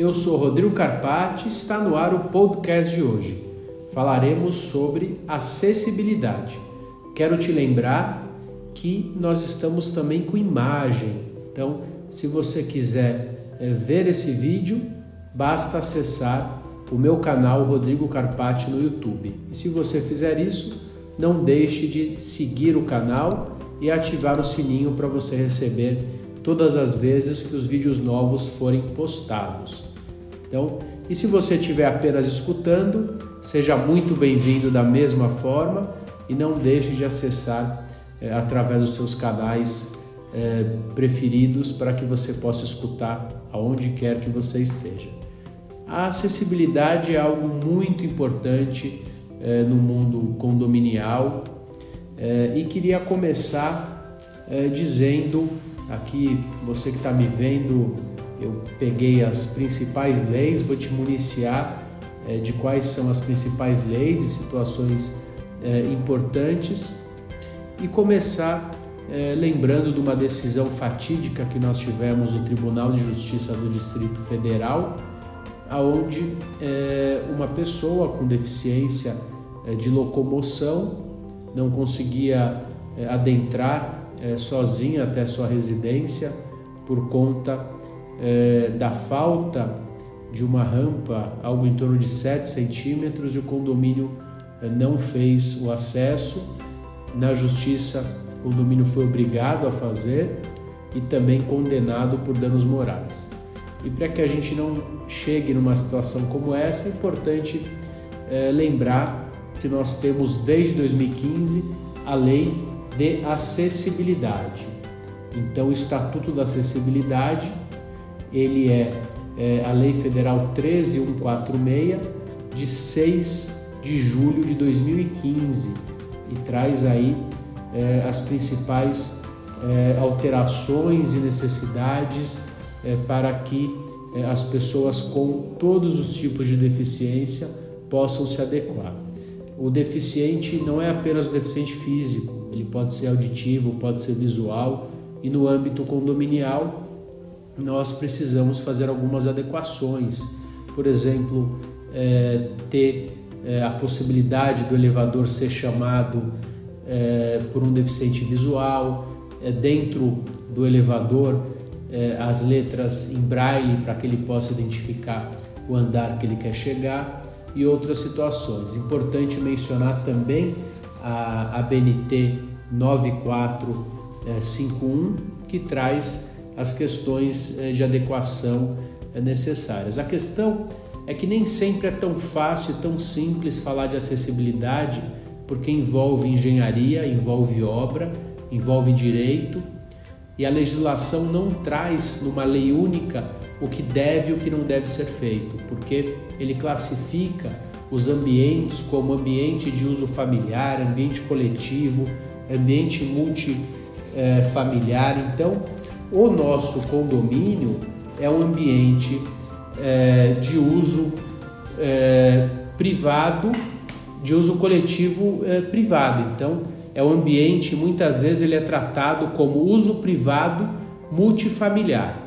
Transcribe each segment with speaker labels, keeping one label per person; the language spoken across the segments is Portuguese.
Speaker 1: eu sou Rodrigo Carpati, está no ar o podcast de hoje. Falaremos sobre acessibilidade. Quero te lembrar que nós estamos também com imagem. Então, se você quiser é, ver esse vídeo, basta acessar o meu canal Rodrigo Carpati no YouTube. E se você fizer isso, não deixe de seguir o canal e ativar o sininho para você receber todas as vezes que os vídeos novos forem postados. Então, e se você estiver apenas escutando, seja muito bem-vindo da mesma forma e não deixe de acessar é, através dos seus canais é, preferidos para que você possa escutar aonde quer que você esteja. A acessibilidade é algo muito importante é, no mundo condominial e queria começar dizendo aqui, você que está me vendo, eu peguei as principais leis, vou te municiar de quais são as principais leis e situações importantes. E começar é, lembrando de uma decisão fatídica que nós tivemos no Tribunal de Justiça do Distrito Federal, aonde é, uma pessoa com deficiência é, de locomoção não conseguia é, adentrar é, sozinha até sua residência por conta é, da falta de uma rampa, algo em torno de 7 centímetros, e o condomínio não fez o acesso na justiça, o domínio foi obrigado a fazer e também condenado por danos morais. E para que a gente não chegue numa situação como essa, é importante é, lembrar que nós temos desde 2015 a lei de acessibilidade. Então, o Estatuto da Acessibilidade ele é, é a Lei Federal 13146 de 6 de julho de 2015 e traz aí é, as principais é, alterações e necessidades é, para que é, as pessoas com todos os tipos de deficiência possam se adequar. O deficiente não é apenas o deficiente físico, ele pode ser auditivo, pode ser visual, e no âmbito condominial nós precisamos fazer algumas adequações. Por exemplo, é, ter é, a possibilidade do elevador ser chamado é, por um deficiente visual, é, dentro do elevador é, as letras em braille para que ele possa identificar o andar que ele quer chegar e outras situações. Importante mencionar também a, a BNT 9451 que traz as questões é, de adequação é, necessárias. A questão é que nem sempre é tão fácil e tão simples falar de acessibilidade, porque envolve engenharia, envolve obra, envolve direito, e a legislação não traz numa lei única o que deve e o que não deve ser feito, porque ele classifica os ambientes como ambiente de uso familiar, ambiente coletivo, ambiente multifamiliar. Então, o nosso condomínio é um ambiente é, de uso é, privado, de uso coletivo é, privado. Então, é um ambiente, muitas vezes, ele é tratado como uso privado multifamiliar.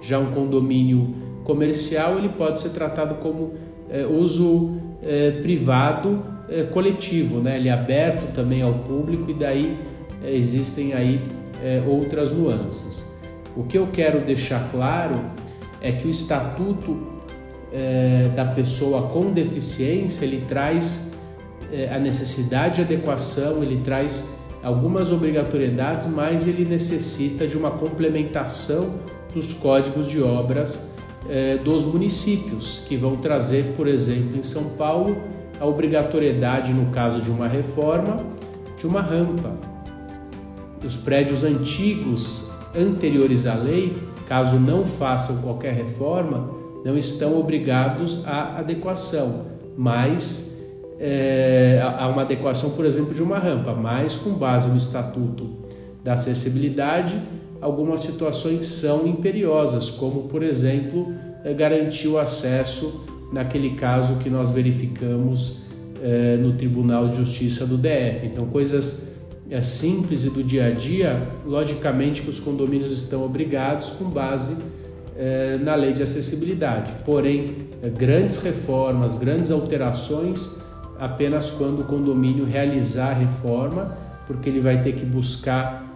Speaker 1: Já um condomínio comercial, ele pode ser tratado como é, uso é, privado é, coletivo, né? ele é aberto também ao público e daí existem aí outras nuances. O que eu quero deixar claro é que o estatuto é, da pessoa com deficiência ele traz é, a necessidade de adequação, ele traz algumas obrigatoriedades, mas ele necessita de uma complementação dos códigos de obras é, dos municípios, que vão trazer, por exemplo, em São Paulo, a obrigatoriedade, no caso de uma reforma, de uma rampa. Os prédios antigos anteriores à lei caso não façam qualquer reforma, não estão obrigados à adequação, mas é, a uma adequação, por exemplo, de uma rampa, mas com base no Estatuto da Acessibilidade, algumas situações são imperiosas, como, por exemplo, é, garantir o acesso naquele caso que nós verificamos é, no Tribunal de Justiça do DF. Então, coisas é simples e do dia a dia, logicamente que os condomínios estão obrigados com base na lei de acessibilidade. Porém, grandes reformas, grandes alterações apenas quando o condomínio realizar a reforma, porque ele vai ter que buscar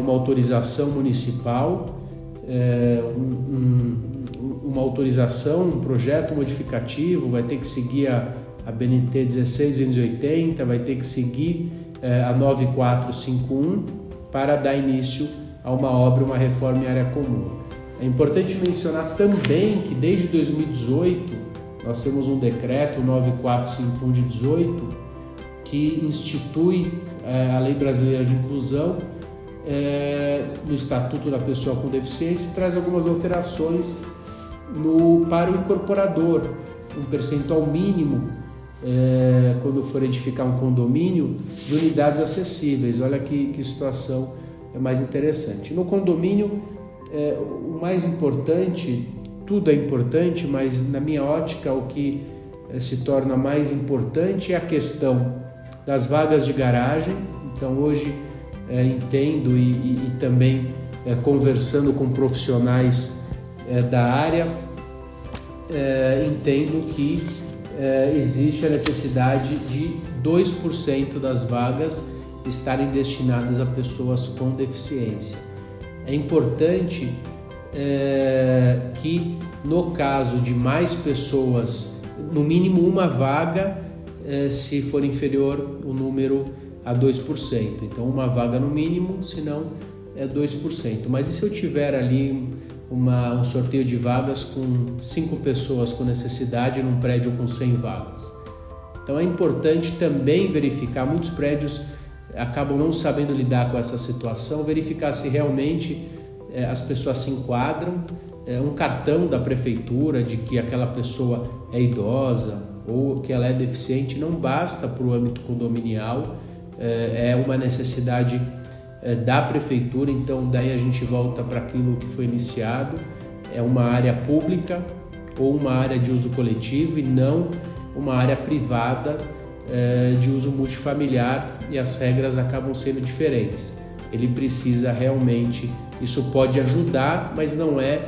Speaker 1: uma autorização municipal, um, uma autorização, um projeto modificativo, vai ter que seguir a, a BNT 16280, vai ter que seguir a 9451 para dar início a uma obra, uma reforma em área comum. É importante mencionar também que desde 2018 nós temos um decreto 9451 de 18 que institui é, a Lei Brasileira de Inclusão é, no Estatuto da Pessoa com Deficiência e traz algumas alterações no, para o incorporador, um percentual mínimo é, quando for edificar um condomínio de unidades acessíveis. Olha que, que situação é mais interessante. No condomínio, é, o mais importante, tudo é importante, mas na minha ótica, o que é, se torna mais importante é a questão das vagas de garagem. Então, hoje, entendo e, e, e também conversando com profissionais da área, entendo que existe a necessidade de 2% das vagas estarem destinadas a pessoas com deficiência. É importante é, que, no caso de mais pessoas, no mínimo uma vaga, é, se for inferior o número a 2%. Então, uma vaga no mínimo, se não, é 2%. Mas e se eu tiver ali uma, um sorteio de vagas com 5 pessoas com necessidade num prédio com 100 vagas? Então, é importante também verificar, muitos prédios acabam não sabendo lidar com essa situação, verificar se realmente é, as pessoas se enquadram, é, um cartão da prefeitura de que aquela pessoa é idosa ou que ela é deficiente não basta para o âmbito condominial, é, é uma necessidade é, da prefeitura, então daí a gente volta para aquilo que foi iniciado, é uma área pública ou uma área de uso coletivo e não uma área privada é, de uso multifamiliar e as regras acabam sendo diferentes. Ele precisa realmente, isso pode ajudar, mas não é,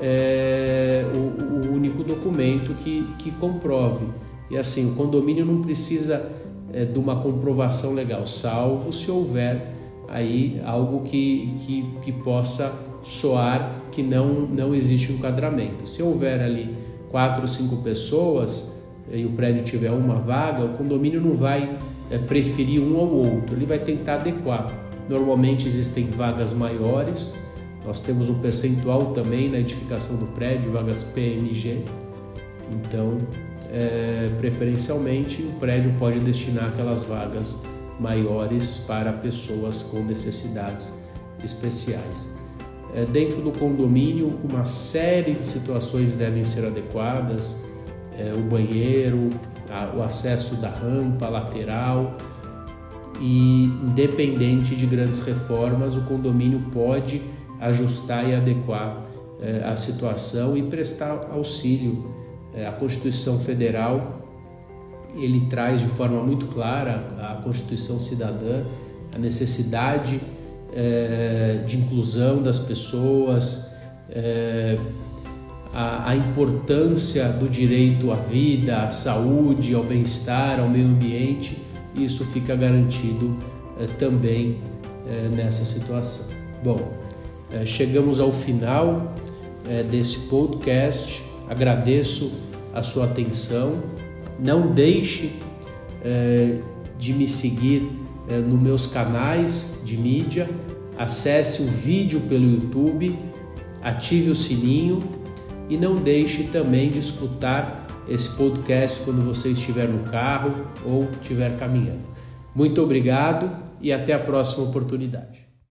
Speaker 1: é o, o, único documento que, que comprove. E assim, o condomínio não precisa é, de uma comprovação legal, salvo se houver aí algo que, que, que possa soar que não, não existe enquadramento. Se houver ali quatro ou cinco pessoas, e o prédio tiver uma vaga, o condomínio não vai é, preferir um ou outro, ele vai tentar adequar. Normalmente existem vagas maiores, nós temos um percentual também na edificação do prédio, vagas PMG, então é, preferencialmente o prédio pode destinar aquelas vagas maiores para pessoas com necessidades especiais. É, dentro do condomínio, uma série de situações devem ser adequadas é, o banheiro, a, o acesso da rampa lateral e independente de grandes reformas, o condomínio pode ajustar e adequar é, a situação e prestar auxílio. É, a Constituição Federal ele traz de forma muito clara a Constituição Cidadã a necessidade é, de inclusão das pessoas, é, a, a importância do direito à vida, à saúde, ao bem-estar, ao meio ambiente, isso fica garantido eh, também nessa situação. Bom, chegamos ao final desse podcast. Agradeço a sua atenção. Não deixe de me seguir nos meus canais de mídia. Acesse o vídeo pelo YouTube, ative o sininho e não deixe também de escutar esse podcast quando você estiver no carro ou estiver caminhando. Muito obrigado e até a próxima oportunidade.